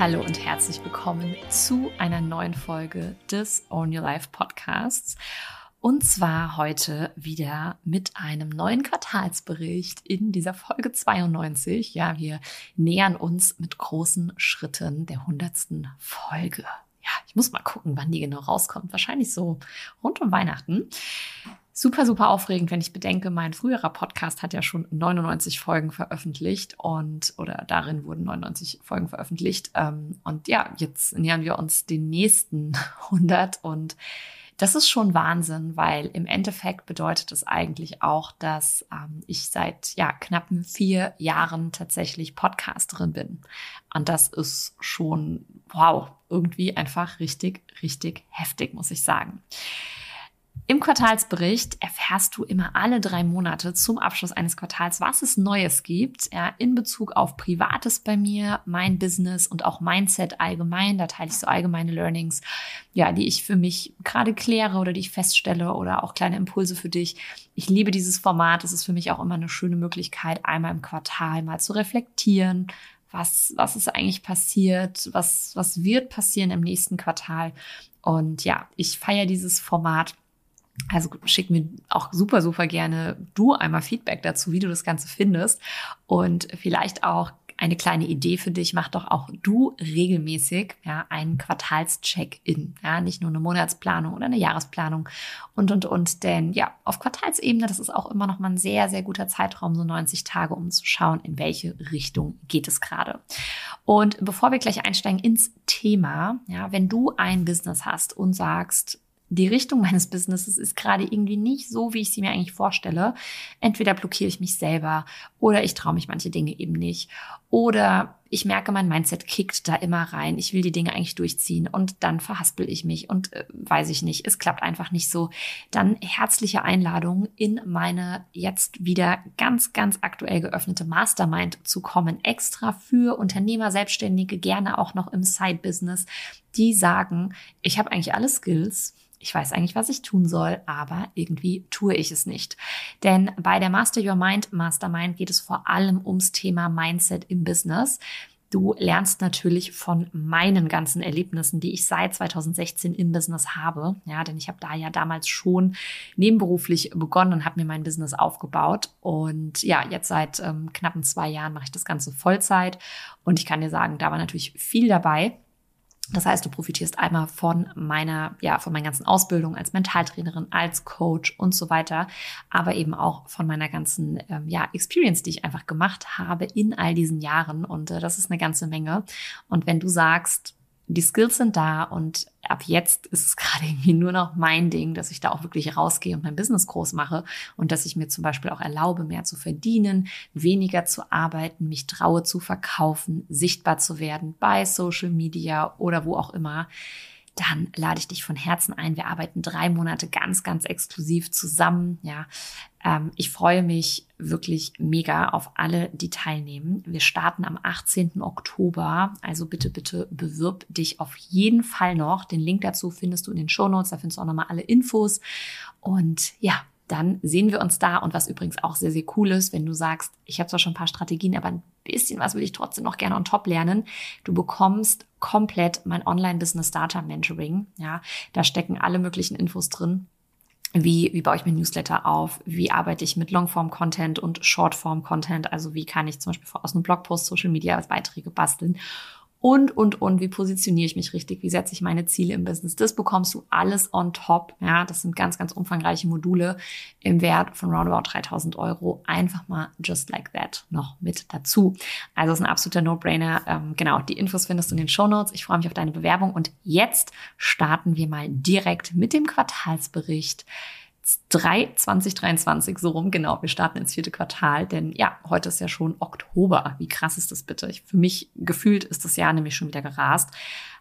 Hallo und herzlich willkommen zu einer neuen Folge des Own Your Life Podcasts. Und zwar heute wieder mit einem neuen Quartalsbericht in dieser Folge 92. Ja, wir nähern uns mit großen Schritten der hundertsten Folge. Ja, ich muss mal gucken, wann die genau rauskommt. Wahrscheinlich so rund um Weihnachten. Super, super aufregend, wenn ich bedenke, mein früherer Podcast hat ja schon 99 Folgen veröffentlicht und oder darin wurden 99 Folgen veröffentlicht. Ähm, und ja, jetzt nähern wir uns den nächsten 100 und das ist schon Wahnsinn, weil im Endeffekt bedeutet es eigentlich auch, dass ähm, ich seit ja knappen vier Jahren tatsächlich Podcasterin bin. Und das ist schon wow irgendwie einfach richtig, richtig heftig, muss ich sagen. Im Quartalsbericht erfährst du immer alle drei Monate zum Abschluss eines Quartals, was es Neues gibt, ja, in Bezug auf Privates bei mir, mein Business und auch Mindset allgemein. Da teile ich so allgemeine Learnings, ja, die ich für mich gerade kläre oder die ich feststelle oder auch kleine Impulse für dich. Ich liebe dieses Format. Es ist für mich auch immer eine schöne Möglichkeit, einmal im Quartal mal zu reflektieren, was, was ist eigentlich passiert, was, was wird passieren im nächsten Quartal. Und ja, ich feiere dieses Format also schick mir auch super, super gerne du einmal Feedback dazu, wie du das Ganze findest. Und vielleicht auch eine kleine Idee für dich, mach doch auch du regelmäßig ja, einen Quartalscheck-in. Ja, nicht nur eine Monatsplanung oder eine Jahresplanung und, und, und. Denn ja, auf Quartalsebene, das ist auch immer noch mal ein sehr, sehr guter Zeitraum, so 90 Tage, um zu schauen, in welche Richtung geht es gerade. Und bevor wir gleich einsteigen ins Thema, ja, wenn du ein Business hast und sagst, die Richtung meines Businesses ist gerade irgendwie nicht so, wie ich sie mir eigentlich vorstelle. Entweder blockiere ich mich selber oder ich traue mich manche Dinge eben nicht. Oder ich merke, mein Mindset kickt da immer rein. Ich will die Dinge eigentlich durchziehen und dann verhaspel ich mich und äh, weiß ich nicht. Es klappt einfach nicht so. Dann herzliche Einladung in meine jetzt wieder ganz, ganz aktuell geöffnete Mastermind zu kommen. Extra für Unternehmer, Selbstständige, gerne auch noch im Side-Business, die sagen, ich habe eigentlich alle Skills ich weiß eigentlich, was ich tun soll, aber irgendwie tue ich es nicht. Denn bei der Master Your Mind Mastermind geht es vor allem ums Thema Mindset im Business. Du lernst natürlich von meinen ganzen Erlebnissen, die ich seit 2016 im Business habe. Ja, denn ich habe da ja damals schon nebenberuflich begonnen und habe mir mein Business aufgebaut. Und ja, jetzt seit ähm, knappen zwei Jahren mache ich das Ganze Vollzeit. Und ich kann dir sagen, da war natürlich viel dabei. Das heißt, du profitierst einmal von meiner, ja, von meinen ganzen Ausbildungen als Mentaltrainerin, als Coach und so weiter, aber eben auch von meiner ganzen, ähm, ja, Experience, die ich einfach gemacht habe in all diesen Jahren. Und äh, das ist eine ganze Menge. Und wenn du sagst, die Skills sind da und ab jetzt ist es gerade irgendwie nur noch mein Ding, dass ich da auch wirklich rausgehe und mein Business groß mache und dass ich mir zum Beispiel auch erlaube, mehr zu verdienen, weniger zu arbeiten, mich traue zu verkaufen, sichtbar zu werden bei Social Media oder wo auch immer dann lade ich dich von Herzen ein. Wir arbeiten drei Monate ganz, ganz exklusiv zusammen. Ja, ähm, ich freue mich wirklich mega auf alle, die teilnehmen. Wir starten am 18. Oktober. Also bitte, bitte bewirb dich auf jeden Fall noch. Den Link dazu findest du in den Show Notes. Da findest du auch nochmal alle Infos. Und ja, dann sehen wir uns da. Und was übrigens auch sehr, sehr cool ist, wenn du sagst, ich habe zwar schon ein paar Strategien, aber ein bisschen was will ich trotzdem noch gerne on top lernen. Du bekommst komplett mein Online-Business Data Mentoring. Ja, da stecken alle möglichen Infos drin. Wie, wie baue ich mir Newsletter auf? Wie arbeite ich mit Longform-Content und Shortform-Content? Also wie kann ich zum Beispiel aus einem Blogpost Social Media als Beiträge basteln? Und, und, und, wie positioniere ich mich richtig, wie setze ich meine Ziele im Business. Das bekommst du alles on top. Ja, das sind ganz, ganz umfangreiche Module im Wert von roundabout 3000 Euro. Einfach mal just like that noch mit dazu. Also ist ein absoluter No-Brainer. Ähm, genau, die Infos findest du in den Show Notes. Ich freue mich auf deine Bewerbung und jetzt starten wir mal direkt mit dem Quartalsbericht 3 2023, so rum, genau. Wir starten ins vierte Quartal, denn ja, heute ist ja schon Oktober. Wie krass ist das bitte? Ich, für mich gefühlt ist das Jahr nämlich schon wieder gerast.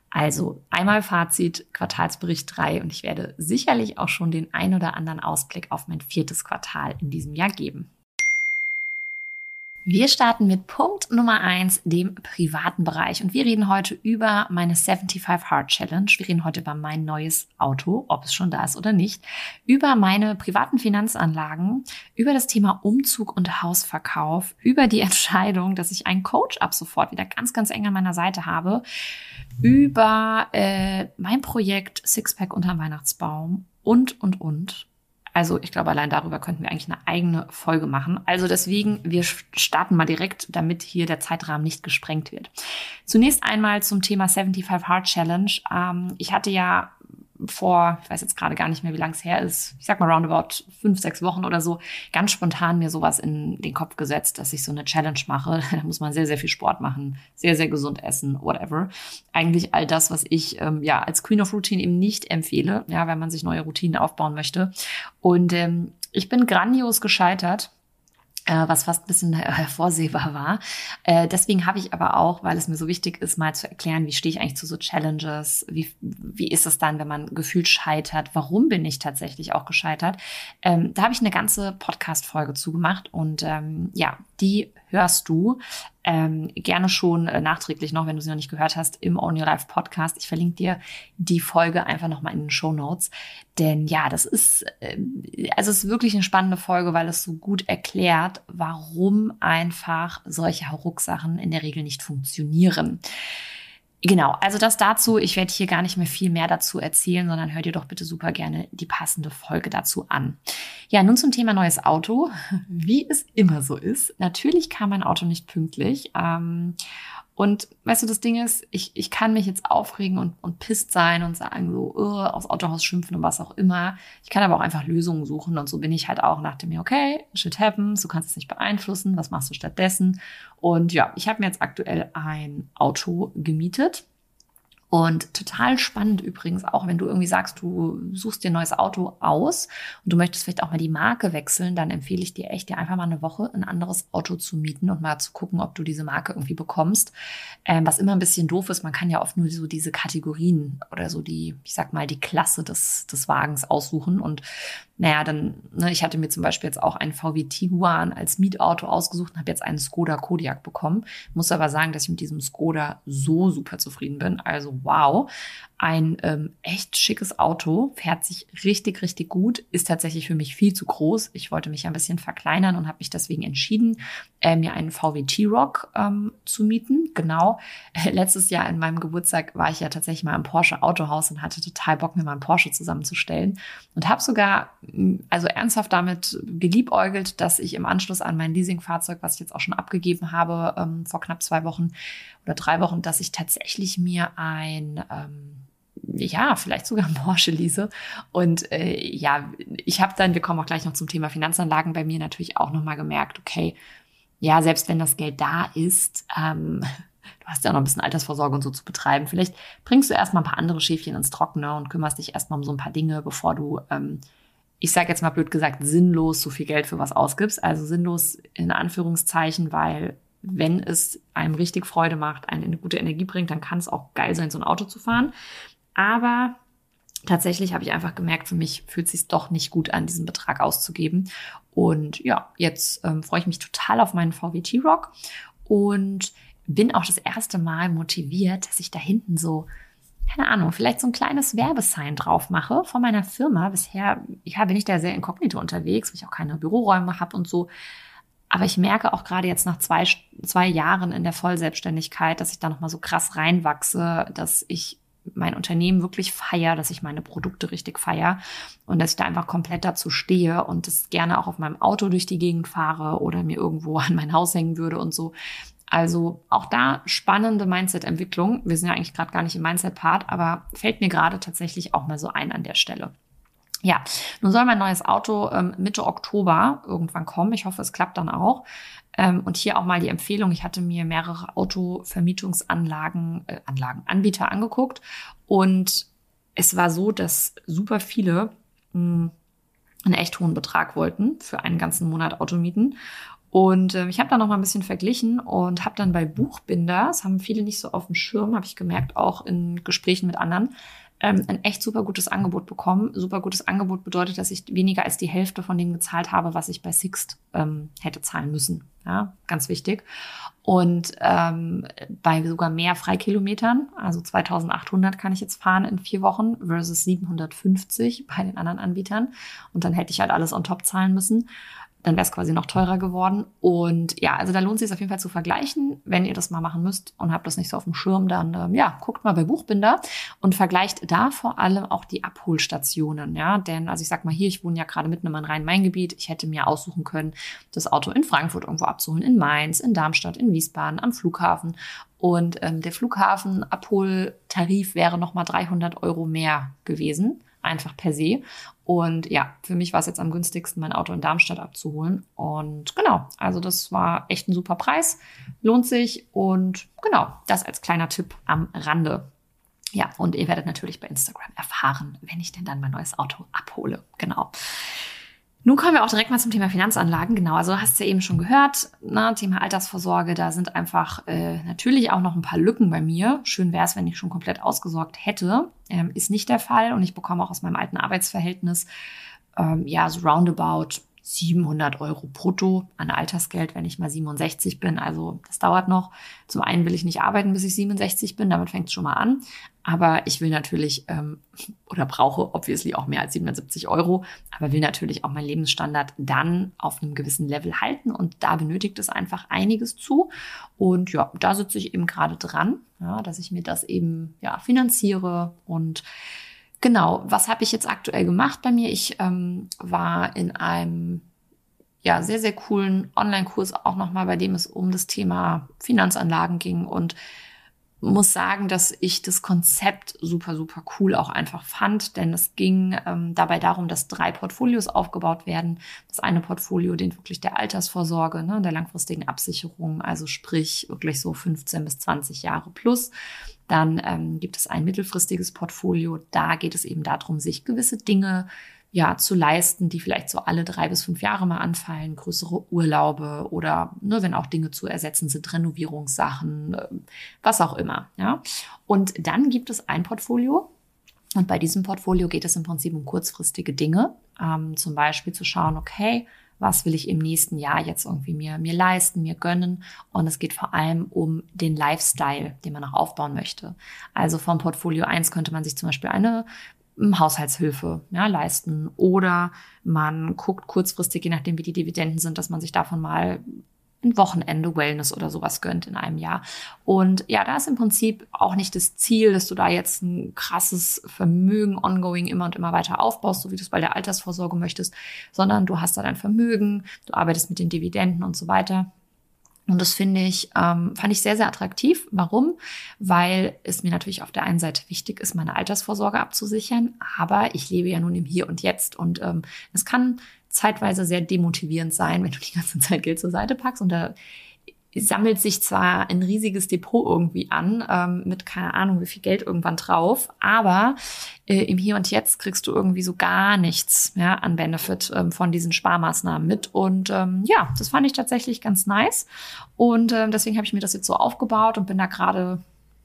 Also einmal Fazit, Quartalsbericht 3 und ich werde sicherlich auch schon den ein oder anderen Ausblick auf mein viertes Quartal in diesem Jahr geben. Wir starten mit Punkt Nummer eins, dem privaten Bereich. Und wir reden heute über meine 75 Hard Challenge. Wir reden heute über mein neues Auto, ob es schon da ist oder nicht, über meine privaten Finanzanlagen, über das Thema Umzug und Hausverkauf, über die Entscheidung, dass ich einen Coach ab sofort wieder ganz, ganz eng an meiner Seite habe, über äh, mein Projekt Sixpack unterm Weihnachtsbaum und, und, und. Also ich glaube, allein darüber könnten wir eigentlich eine eigene Folge machen. Also deswegen, wir starten mal direkt, damit hier der Zeitrahmen nicht gesprengt wird. Zunächst einmal zum Thema 75 Hard Challenge. Ähm, ich hatte ja vor, ich weiß jetzt gerade gar nicht mehr, wie lang es her ist, ich sag mal roundabout fünf, sechs Wochen oder so, ganz spontan mir sowas in den Kopf gesetzt, dass ich so eine Challenge mache. Da muss man sehr, sehr viel Sport machen, sehr, sehr gesund essen, whatever. Eigentlich all das, was ich ähm, ja als Queen of Routine eben nicht empfehle, ja, wenn man sich neue Routinen aufbauen möchte. Und ähm, ich bin grandios gescheitert was fast ein bisschen hervorsehbar war. Äh, deswegen habe ich aber auch, weil es mir so wichtig ist, mal zu erklären, wie stehe ich eigentlich zu so Challenges, wie, wie ist es dann, wenn man gefühlt scheitert, warum bin ich tatsächlich auch gescheitert. Ähm, da habe ich eine ganze Podcast-Folge zugemacht und ähm, ja, die hörst du ähm, gerne schon äh, nachträglich noch, wenn du sie noch nicht gehört hast, im On Your Life Podcast. Ich verlinke dir die Folge einfach nochmal in den Show Notes. Denn ja, das ist, äh, also es ist wirklich eine spannende Folge, weil es so gut erklärt, warum einfach solche Rucksachen in der Regel nicht funktionieren. Genau, also das dazu. Ich werde hier gar nicht mehr viel mehr dazu erzählen, sondern hört ihr doch bitte super gerne die passende Folge dazu an. Ja, nun zum Thema neues Auto. Wie es immer so ist. Natürlich kam mein Auto nicht pünktlich. Ähm, und weißt du, das Ding ist, ich, ich kann mich jetzt aufregen und, und pisst sein und sagen so, oh, aufs Autohaus schimpfen und was auch immer. Ich kann aber auch einfach Lösungen suchen und so bin ich halt auch nach dem okay, shit happens, du kannst es nicht beeinflussen, was machst du stattdessen? Und ja, ich habe mir jetzt aktuell ein Auto gemietet und total spannend übrigens auch, wenn du irgendwie sagst, du suchst dir ein neues Auto aus und du möchtest vielleicht auch mal die Marke wechseln, dann empfehle ich dir echt, dir einfach mal eine Woche ein anderes Auto zu mieten und mal zu gucken, ob du diese Marke irgendwie bekommst. Ähm, was immer ein bisschen doof ist, man kann ja oft nur so diese Kategorien oder so die, ich sag mal, die Klasse des, des Wagens aussuchen und naja, dann, ne, ich hatte mir zum Beispiel jetzt auch einen VW Tiguan als Mietauto ausgesucht und habe jetzt einen Skoda Kodiak bekommen. Muss aber sagen, dass ich mit diesem Skoda so super zufrieden bin. Also wow ein ähm, echt schickes Auto, fährt sich richtig, richtig gut, ist tatsächlich für mich viel zu groß. Ich wollte mich ein bisschen verkleinern und habe mich deswegen entschieden, äh, mir einen VW T-Rock ähm, zu mieten. Genau. Äh, letztes Jahr in meinem Geburtstag war ich ja tatsächlich mal im Porsche Autohaus und hatte total Bock, mir mal einen Porsche zusammenzustellen und habe sogar also ernsthaft damit geliebäugelt, dass ich im Anschluss an mein Leasingfahrzeug, was ich jetzt auch schon abgegeben habe ähm, vor knapp zwei Wochen oder drei Wochen, dass ich tatsächlich mir ein ähm, ja, vielleicht sogar Porsche lease. Und äh, ja, ich habe dann, wir kommen auch gleich noch zum Thema Finanzanlagen, bei mir natürlich auch nochmal gemerkt, okay, ja, selbst wenn das Geld da ist, ähm, du hast ja auch noch ein bisschen Altersvorsorge und so zu betreiben, vielleicht bringst du erstmal ein paar andere Schäfchen ins Trockene und kümmerst dich erstmal um so ein paar Dinge, bevor du, ähm, ich sage jetzt mal blöd gesagt, sinnlos so viel Geld für was ausgibst. Also sinnlos in Anführungszeichen, weil wenn es einem richtig Freude macht, einen eine gute Energie bringt, dann kann es auch geil sein, so ein Auto zu fahren. Aber tatsächlich habe ich einfach gemerkt, für mich fühlt es sich doch nicht gut an, diesen Betrag auszugeben. Und ja, jetzt ähm, freue ich mich total auf meinen VW T-Rock und bin auch das erste Mal motiviert, dass ich da hinten so, keine Ahnung, vielleicht so ein kleines Werbesign drauf mache von meiner Firma. Bisher, ja, bin ich da sehr inkognito unterwegs, weil ich auch keine Büroräume habe und so. Aber ich merke auch gerade jetzt nach zwei, zwei Jahren in der Vollselbstständigkeit, dass ich da nochmal so krass reinwachse, dass ich mein Unternehmen wirklich feier, dass ich meine Produkte richtig feier und dass ich da einfach komplett dazu stehe und das gerne auch auf meinem Auto durch die Gegend fahre oder mir irgendwo an mein Haus hängen würde und so. Also auch da spannende Mindset-Entwicklung. Wir sind ja eigentlich gerade gar nicht im Mindset-Part, aber fällt mir gerade tatsächlich auch mal so ein an der Stelle. Ja, nun soll mein neues Auto ähm, Mitte Oktober irgendwann kommen. Ich hoffe, es klappt dann auch. Ähm, und hier auch mal die Empfehlung, ich hatte mir mehrere Autovermietungsanlagen, äh, Anlagen, Anbieter angeguckt und es war so, dass super viele mh, hm, einen echt hohen Betrag wollten für einen ganzen Monat Automieten. Und äh, ich habe da noch mal ein bisschen verglichen und habe dann bei Buchbinder, das haben viele nicht so auf dem Schirm, habe ich gemerkt, auch in Gesprächen mit anderen, ähm, ein echt super gutes Angebot bekommen. Super gutes Angebot bedeutet, dass ich weniger als die Hälfte von dem gezahlt habe, was ich bei Sixt ähm, hätte zahlen müssen. Ja, ganz wichtig. Und ähm, bei sogar mehr Freikilometern, also 2800 kann ich jetzt fahren in vier Wochen versus 750 bei den anderen Anbietern. Und dann hätte ich halt alles on top zahlen müssen dann wäre es quasi noch teurer geworden. Und ja, also da lohnt es sich auf jeden Fall zu vergleichen. Wenn ihr das mal machen müsst und habt das nicht so auf dem Schirm, dann ähm, ja, guckt mal bei Buchbinder und vergleicht da vor allem auch die Abholstationen. Ja, denn also ich sag mal hier, ich wohne ja gerade mitten im Rhein-Main-Gebiet. Ich hätte mir aussuchen können, das Auto in Frankfurt irgendwo abzuholen, in Mainz, in Darmstadt, in Wiesbaden, am Flughafen. Und ähm, der Flughafen-Abholtarif wäre nochmal 300 Euro mehr gewesen einfach per se. Und ja, für mich war es jetzt am günstigsten, mein Auto in Darmstadt abzuholen. Und genau, also das war echt ein super Preis, lohnt sich. Und genau, das als kleiner Tipp am Rande. Ja, und ihr werdet natürlich bei Instagram erfahren, wenn ich denn dann mein neues Auto abhole. Genau. Nun kommen wir auch direkt mal zum Thema Finanzanlagen. Genau, also hast du ja eben schon gehört, ne, Thema Altersvorsorge, da sind einfach äh, natürlich auch noch ein paar Lücken bei mir. Schön wäre es, wenn ich schon komplett ausgesorgt hätte. Ähm, ist nicht der Fall und ich bekomme auch aus meinem alten Arbeitsverhältnis ähm, ja so roundabout 700 Euro brutto an Altersgeld, wenn ich mal 67 bin. Also das dauert noch. Zum einen will ich nicht arbeiten, bis ich 67 bin, damit fängt es schon mal an. Aber ich will natürlich ähm, oder brauche obviously auch mehr als 770 Euro, aber will natürlich auch meinen Lebensstandard dann auf einem gewissen Level halten und da benötigt es einfach einiges zu. Und ja, da sitze ich eben gerade dran, ja, dass ich mir das eben ja finanziere und Genau, was habe ich jetzt aktuell gemacht bei mir? Ich ähm, war in einem ja sehr, sehr coolen Online-Kurs auch nochmal, bei dem es um das Thema Finanzanlagen ging und muss sagen, dass ich das Konzept super, super cool auch einfach fand, denn es ging ähm, dabei darum, dass drei Portfolios aufgebaut werden. Das eine Portfolio dient wirklich der Altersvorsorge, ne, der langfristigen Absicherung, also sprich wirklich so 15 bis 20 Jahre plus. Dann ähm, gibt es ein mittelfristiges Portfolio. Da geht es eben darum, sich gewisse Dinge ja, zu leisten, die vielleicht so alle drei bis fünf Jahre mal anfallen, größere Urlaube oder ne, wenn auch Dinge zu ersetzen sind, Renovierungssachen, äh, was auch immer. Ja. Und dann gibt es ein Portfolio. Und bei diesem Portfolio geht es im Prinzip um kurzfristige Dinge. Ähm, zum Beispiel zu schauen, okay, was will ich im nächsten Jahr jetzt irgendwie mir, mir leisten, mir gönnen. Und es geht vor allem um den Lifestyle, den man auch aufbauen möchte. Also vom Portfolio 1 könnte man sich zum Beispiel eine Haushaltshilfe ja, leisten oder man guckt kurzfristig, je nachdem wie die Dividenden sind, dass man sich davon mal ein Wochenende Wellness oder sowas gönnt in einem Jahr. Und ja, da ist im Prinzip auch nicht das Ziel, dass du da jetzt ein krasses Vermögen ongoing immer und immer weiter aufbaust, so wie du es bei der Altersvorsorge möchtest, sondern du hast da dein Vermögen, du arbeitest mit den Dividenden und so weiter. Und das finde ich, ähm, fand ich sehr, sehr attraktiv. Warum? Weil es mir natürlich auf der einen Seite wichtig ist, meine Altersvorsorge abzusichern, aber ich lebe ja nun im Hier und Jetzt und ähm, es kann zeitweise sehr demotivierend sein, wenn du die ganze Zeit Geld zur Seite packst und da sammelt sich zwar ein riesiges Depot irgendwie an, ähm, mit keine Ahnung wie viel Geld irgendwann drauf, aber äh, im Hier und Jetzt kriegst du irgendwie so gar nichts ja, an Benefit ähm, von diesen Sparmaßnahmen mit. Und ähm, ja, das fand ich tatsächlich ganz nice. Und ähm, deswegen habe ich mir das jetzt so aufgebaut und bin da gerade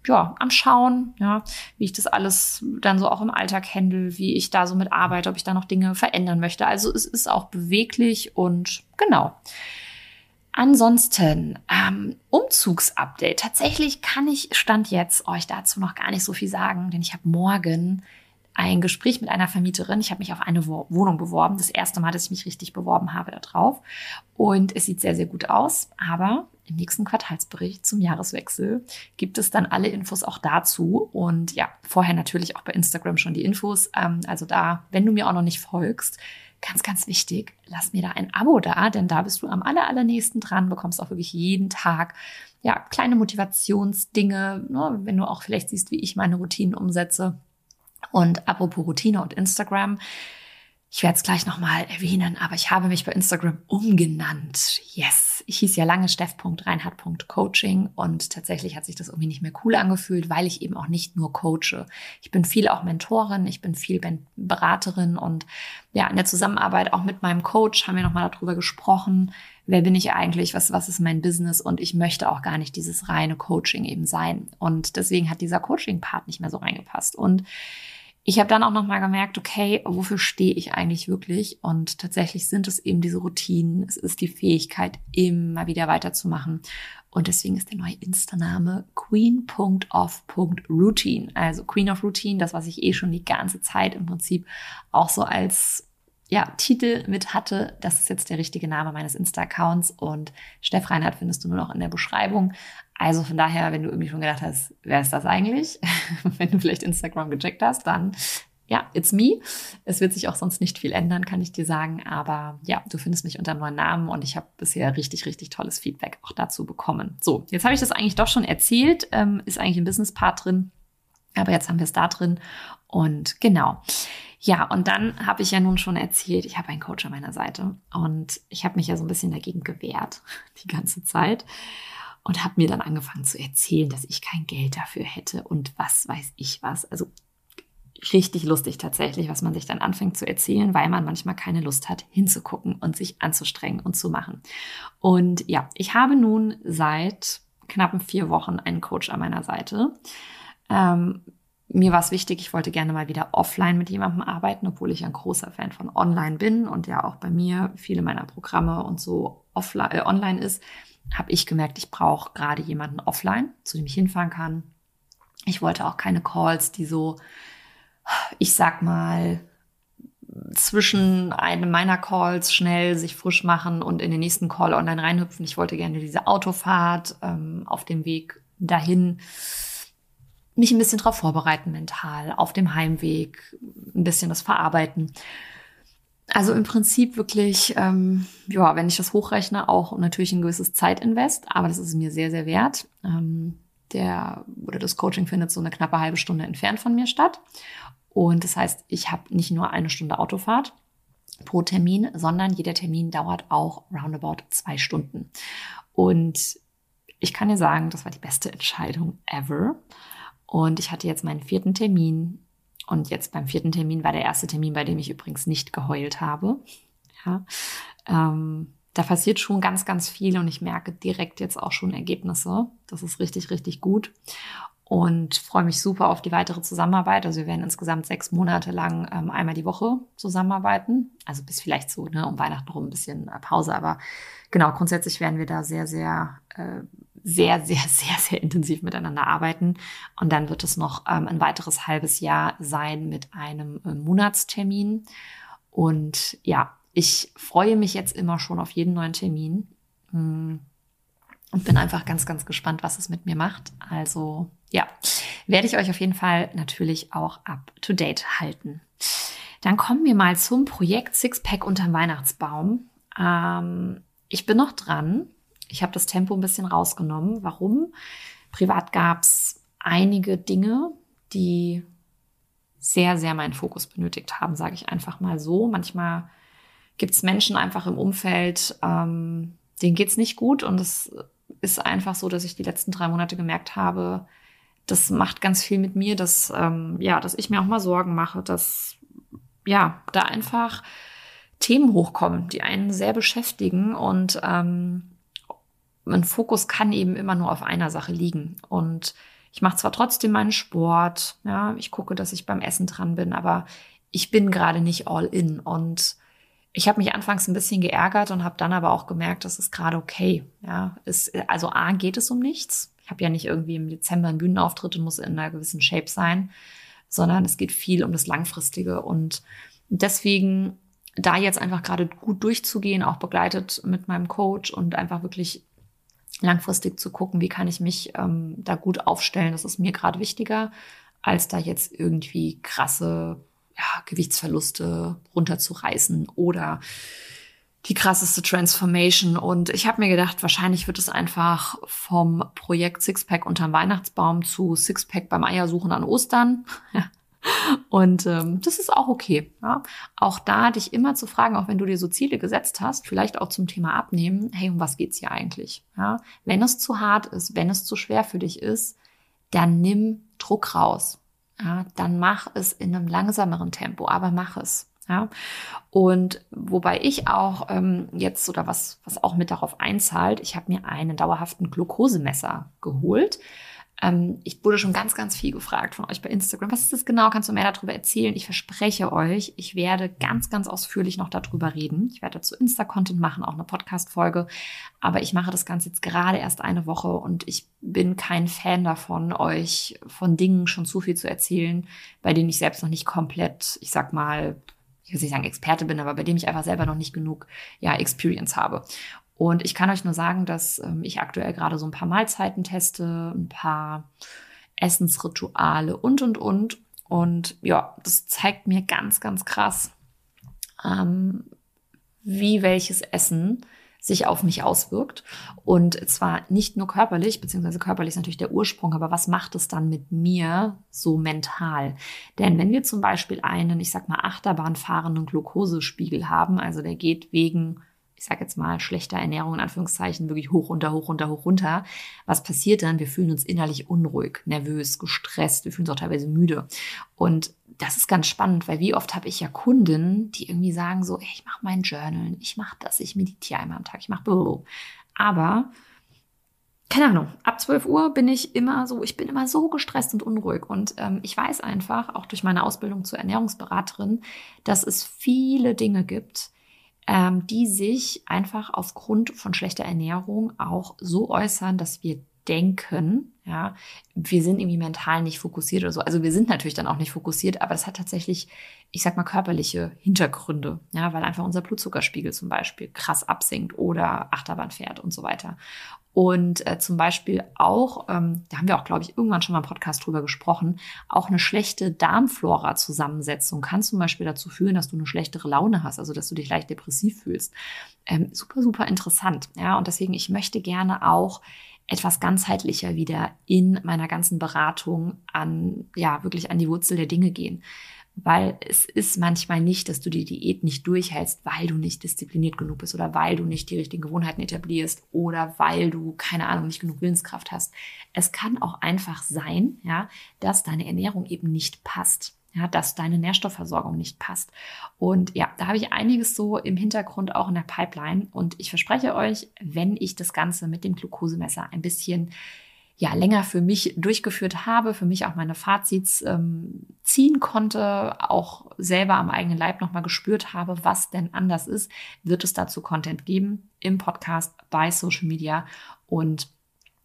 ja, am Schauen, ja, wie ich das alles dann so auch im Alltag handle, wie ich da so mit arbeite, ob ich da noch Dinge verändern möchte. Also es ist auch beweglich und genau. Ansonsten, ähm, Umzugsupdate. Tatsächlich kann ich Stand jetzt euch dazu noch gar nicht so viel sagen, denn ich habe morgen ein Gespräch mit einer Vermieterin. Ich habe mich auf eine Wohnung beworben. Das erste Mal, dass ich mich richtig beworben habe darauf. Und es sieht sehr, sehr gut aus. Aber im nächsten Quartalsbericht zum Jahreswechsel gibt es dann alle Infos auch dazu. Und ja, vorher natürlich auch bei Instagram schon die Infos. Ähm, also da, wenn du mir auch noch nicht folgst, ganz, ganz wichtig, lass mir da ein Abo da, denn da bist du am aller, allernächsten dran, bekommst auch wirklich jeden Tag ja, kleine Motivationsdinge, ne, wenn du auch vielleicht siehst, wie ich meine Routinen umsetze. Und apropos Routine und Instagram, ich werde es gleich nochmal erwähnen, aber ich habe mich bei Instagram umgenannt. Yes. Ich hieß ja lange steff.reinhardt.coaching und tatsächlich hat sich das irgendwie nicht mehr cool angefühlt, weil ich eben auch nicht nur coache. Ich bin viel auch Mentorin, ich bin viel Beraterin und ja, in der Zusammenarbeit auch mit meinem Coach haben wir nochmal darüber gesprochen, wer bin ich eigentlich, was, was ist mein Business und ich möchte auch gar nicht dieses reine Coaching eben sein. Und deswegen hat dieser Coaching-Part nicht mehr so reingepasst. Und ich habe dann auch noch mal gemerkt, okay, wofür stehe ich eigentlich wirklich? Und tatsächlich sind es eben diese Routinen. Es ist die Fähigkeit, immer wieder weiterzumachen. Und deswegen ist der neue Insta-Name queen.of.routine. Also Queen of Routine, das, was ich eh schon die ganze Zeit im Prinzip auch so als ja, Titel mit hatte. Das ist jetzt der richtige Name meines Insta-Accounts und Steff Reinhardt findest du nur noch in der Beschreibung. Also von daher, wenn du irgendwie schon gedacht hast, wer ist das eigentlich? wenn du vielleicht Instagram gecheckt hast, dann ja, it's me. Es wird sich auch sonst nicht viel ändern, kann ich dir sagen. Aber ja, du findest mich unter neuen Namen und ich habe bisher richtig, richtig tolles Feedback auch dazu bekommen. So, jetzt habe ich das eigentlich doch schon erzählt, ähm, ist eigentlich ein Business-Part drin. Aber jetzt haben wir es da drin. Und genau. Ja, und dann habe ich ja nun schon erzählt, ich habe einen Coach an meiner Seite und ich habe mich ja so ein bisschen dagegen gewehrt die ganze Zeit und habe mir dann angefangen zu erzählen, dass ich kein Geld dafür hätte und was weiß ich was. Also richtig lustig tatsächlich, was man sich dann anfängt zu erzählen, weil man manchmal keine Lust hat, hinzugucken und sich anzustrengen und zu machen. Und ja, ich habe nun seit knappen vier Wochen einen Coach an meiner Seite. Ähm, mir war es wichtig, ich wollte gerne mal wieder offline mit jemandem arbeiten, obwohl ich ein großer Fan von online bin und ja auch bei mir viele meiner Programme und so offline, äh, online ist, habe ich gemerkt, ich brauche gerade jemanden offline, zu dem ich hinfahren kann. Ich wollte auch keine Calls, die so, ich sag mal, zwischen einem meiner Calls schnell sich frisch machen und in den nächsten Call online reinhüpfen. Ich wollte gerne diese Autofahrt ähm, auf dem Weg dahin mich ein bisschen darauf vorbereiten mental, auf dem Heimweg ein bisschen das verarbeiten. Also im Prinzip wirklich, ähm, ja, wenn ich das hochrechne, auch natürlich ein gewisses Zeitinvest, aber das ist mir sehr, sehr wert. Ähm, der oder das Coaching findet so eine knappe halbe Stunde entfernt von mir statt. Und das heißt, ich habe nicht nur eine Stunde Autofahrt pro Termin, sondern jeder Termin dauert auch roundabout zwei Stunden. Und ich kann dir sagen, das war die beste Entscheidung ever. Und ich hatte jetzt meinen vierten Termin. Und jetzt beim vierten Termin war der erste Termin, bei dem ich übrigens nicht geheult habe. Ja, ähm, da passiert schon ganz, ganz viel und ich merke direkt jetzt auch schon Ergebnisse. Das ist richtig, richtig gut und freue mich super auf die weitere Zusammenarbeit. Also wir werden insgesamt sechs Monate lang ähm, einmal die Woche zusammenarbeiten. Also bis vielleicht so ne, um Weihnachten rum ein bisschen äh, Pause, aber genau grundsätzlich werden wir da sehr, sehr äh, sehr, sehr, sehr, sehr intensiv miteinander arbeiten. Und dann wird es noch ähm, ein weiteres halbes Jahr sein mit einem äh, Monatstermin. Und ja, ich freue mich jetzt immer schon auf jeden neuen Termin. Hm. Und bin einfach ganz, ganz gespannt, was es mit mir macht. Also ja, werde ich euch auf jeden Fall natürlich auch up to date halten. Dann kommen wir mal zum Projekt Sixpack unterm Weihnachtsbaum. Ähm, ich bin noch dran. Ich habe das Tempo ein bisschen rausgenommen. Warum? Privat gab es einige Dinge, die sehr, sehr meinen Fokus benötigt haben, sage ich einfach mal so. Manchmal gibt es Menschen einfach im Umfeld, ähm, denen geht's nicht gut und es ist einfach so, dass ich die letzten drei Monate gemerkt habe, das macht ganz viel mit mir, dass ähm, ja, dass ich mir auch mal Sorgen mache, dass ja da einfach Themen hochkommen, die einen sehr beschäftigen und ähm, mein Fokus kann eben immer nur auf einer Sache liegen. Und ich mache zwar trotzdem meinen Sport, ja, ich gucke, dass ich beim Essen dran bin, aber ich bin gerade nicht all in. Und ich habe mich anfangs ein bisschen geärgert und habe dann aber auch gemerkt, das ist gerade okay. Ja, ist, also A geht es um nichts. Ich habe ja nicht irgendwie im Dezember einen Bühnenauftritt und muss in einer gewissen Shape sein, sondern es geht viel um das Langfristige. Und deswegen da jetzt einfach gerade gut durchzugehen, auch begleitet mit meinem Coach und einfach wirklich langfristig zu gucken, wie kann ich mich ähm, da gut aufstellen. Das ist mir gerade wichtiger, als da jetzt irgendwie krasse ja, Gewichtsverluste runterzureißen oder die krasseste Transformation. Und ich habe mir gedacht, wahrscheinlich wird es einfach vom Projekt Sixpack unterm Weihnachtsbaum zu Sixpack beim Eiersuchen an Ostern. Und ähm, das ist auch okay. Ja? Auch da dich immer zu fragen, auch wenn du dir so Ziele gesetzt hast, vielleicht auch zum Thema Abnehmen, hey, um was geht's hier eigentlich? Ja? Wenn es zu hart ist, wenn es zu schwer für dich ist, dann nimm Druck raus. Ja? Dann mach es in einem langsameren Tempo, aber mach es. Ja, und wobei ich auch ähm, jetzt oder was, was auch mit darauf einzahlt, ich habe mir einen dauerhaften Glukosemesser geholt Ähm, ich wurde schon ganz, ganz viel gefragt von euch bei Instagram. Was ist das genau? Kannst du mehr darüber erzählen? Ich verspreche euch, ich werde ganz, ganz ausführlich noch darüber reden. Ich werde dazu Insta-Content machen, auch eine Podcast-Folge. Aber ich mache das Ganze jetzt gerade erst eine Woche und ich bin kein Fan davon, euch von Dingen schon zu viel zu erzählen, bei denen ich selbst noch nicht komplett, ich sag mal, ich will nicht sagen Experte bin, aber bei dem ich einfach selber noch nicht genug ja, Experience habe. Und ich kann euch nur sagen, dass ähm, ich aktuell gerade so ein paar Mahlzeiten teste, ein paar Essensrituale und, und, und. Und ja, das zeigt mir ganz, ganz krass, ähm, wie welches Essen sich auf mich auswirkt. Und zwar nicht nur körperlich, beziehungsweise körperlich ist natürlich der Ursprung, aber was macht es dann mit mir so mental? Denn wenn wir zum Beispiel einen, ich sag mal, Achterbahn fahrenden Glukosespiegel haben, also der geht wegen ich sage jetzt mal, schlechter Ernährung in Anführungszeichen wirklich hoch, runter, hoch, runter, hoch, runter. Was passiert dann? Wir fühlen uns innerlich unruhig, nervös, gestresst, wir fühlen uns auch teilweise müde. Und das ist ganz spannend, weil wie oft habe ich ja Kunden, die irgendwie sagen so, ey, ich mache mein Journal, ich mache das, ich meditiere einmal am Tag, ich mache. Aber keine Ahnung, ab 12 Uhr bin ich immer so, ich bin immer so gestresst und unruhig. Und ähm, ich weiß einfach, auch durch meine Ausbildung zur Ernährungsberaterin, dass es viele Dinge gibt, ähm, die sich einfach aufgrund von schlechter Ernährung auch so äußern, dass wir denken, ja, wir sind irgendwie mental nicht fokussiert oder so. Also wir sind natürlich dann auch nicht fokussiert, aber das hat tatsächlich, ich sag mal, körperliche Hintergründe, ja, weil einfach unser Blutzuckerspiegel zum Beispiel krass absinkt oder Achterbahn fährt und so weiter. Und äh, zum Beispiel auch, ähm, da haben wir auch, glaube ich, irgendwann schon mal im Podcast drüber gesprochen, auch eine schlechte Darmflora-Zusammensetzung kann zum Beispiel dazu führen, dass du eine schlechtere Laune hast, also dass du dich leicht depressiv fühlst. Ähm, super, super interessant. Ja, und deswegen, ich möchte gerne auch etwas ganzheitlicher wieder in meiner ganzen Beratung an, ja, wirklich an die Wurzel der Dinge gehen. Weil es ist manchmal nicht, dass du die Diät nicht durchhältst, weil du nicht diszipliniert genug bist oder weil du nicht die richtigen Gewohnheiten etablierst oder weil du, keine Ahnung, nicht genug Willenskraft hast. Es kann auch einfach sein, ja, dass deine Ernährung eben nicht passt ja, dass deine Nährstoffversorgung nicht passt. Und ja, da habe ich einiges so im Hintergrund auch in der Pipeline. Und ich verspreche euch, wenn ich das Ganze mit dem Glukosemesser ein bisschen ja, länger für mich durchgeführt habe, für mich auch meine Fazits ähm, ziehen konnte, auch selber am eigenen Leib nochmal gespürt habe, was denn anders ist, wird es dazu Content geben im Podcast, bei Social Media und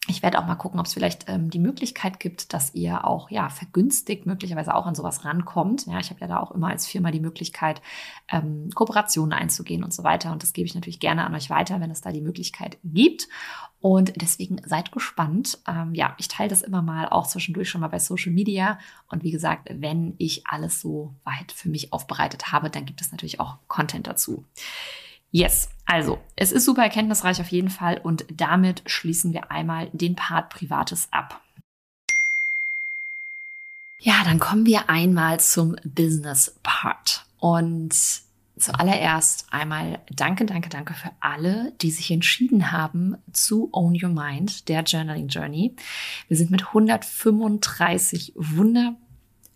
ich werde auch mal gucken, ob es vielleicht ähm, die Möglichkeit gibt, dass ihr auch ja vergünstigt möglicherweise auch an sowas rankommt. Ja, ich habe ja da auch immer als Firma die Möglichkeit, ähm, Kooperationen einzugehen und so weiter. Und das gebe ich natürlich gerne an euch weiter, wenn es da die Möglichkeit gibt. Und deswegen seid gespannt. Ähm, ja, ich teile das immer mal auch zwischendurch schon mal bei Social Media. Und wie gesagt, wenn ich alles so weit für mich aufbereitet habe, dann gibt es natürlich auch Content dazu. Yes, also es ist super erkenntnisreich auf jeden Fall und damit schließen wir einmal den Part Privates ab. Ja, dann kommen wir einmal zum Business Part. Und zuallererst einmal danke, danke, danke für alle, die sich entschieden haben zu Own Your Mind, der Journaling Journey. Wir sind mit 135 wunderbaren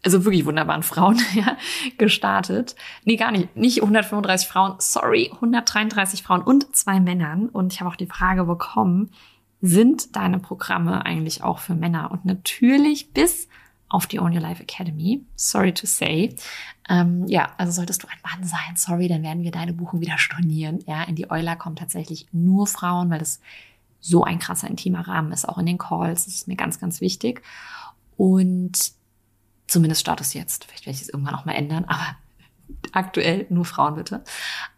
also wirklich wunderbaren Frauen ja, gestartet. Nee, gar nicht. Nicht 135 Frauen, sorry, 133 Frauen und zwei Männern. Und ich habe auch die Frage bekommen, sind deine Programme eigentlich auch für Männer? Und natürlich bis auf die Own Your Life Academy. Sorry to say. Ähm, ja, also solltest du ein Mann sein, sorry, dann werden wir deine Buchung wieder stornieren. Ja, in die Euler kommen tatsächlich nur Frauen, weil das so ein krasser intimer Rahmen ist, auch in den Calls. Das ist mir ganz, ganz wichtig. Und Zumindest Status jetzt. Vielleicht werde ich es irgendwann auch mal ändern, aber aktuell nur Frauen bitte.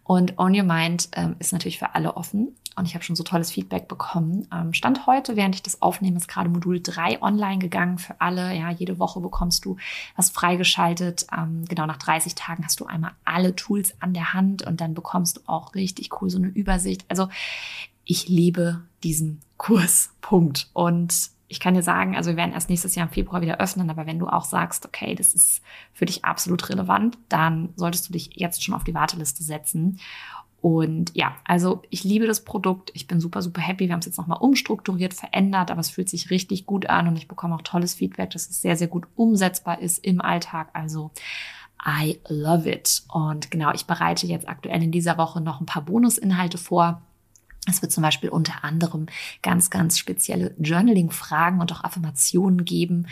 Und Own Your Mind ähm, ist natürlich für alle offen. Und ich habe schon so tolles Feedback bekommen. Ähm, Stand heute, während ich das aufnehme, ist gerade Modul 3 online gegangen für alle. Ja, jede Woche bekommst du was freigeschaltet. Ähm, genau nach 30 Tagen hast du einmal alle Tools an der Hand und dann bekommst du auch richtig cool so eine Übersicht. Also ich liebe diesen Kurs. Punkt. Und ich kann dir sagen, also wir werden erst nächstes Jahr im Februar wieder öffnen, aber wenn du auch sagst, okay, das ist für dich absolut relevant, dann solltest du dich jetzt schon auf die Warteliste setzen. Und ja, also ich liebe das Produkt. Ich bin super, super happy. Wir haben es jetzt nochmal umstrukturiert, verändert, aber es fühlt sich richtig gut an und ich bekomme auch tolles Feedback, dass es sehr, sehr gut umsetzbar ist im Alltag. Also I love it. Und genau, ich bereite jetzt aktuell in dieser Woche noch ein paar Bonusinhalte vor Es wird zum Beispiel unter anderem ganz, ganz spezielle Journaling-Fragen und auch Affirmationen geben,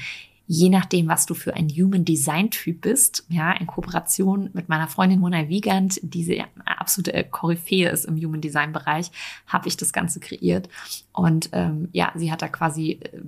je nachdem, was du für ein Human Design Typ bist, ja, in Kooperation mit meiner Freundin Mona Wiegand, die sie eine absolute Koryphäe ist im Human Design Bereich, habe ich das Ganze kreiert. Und ähm, ja, sie hat da quasi äh,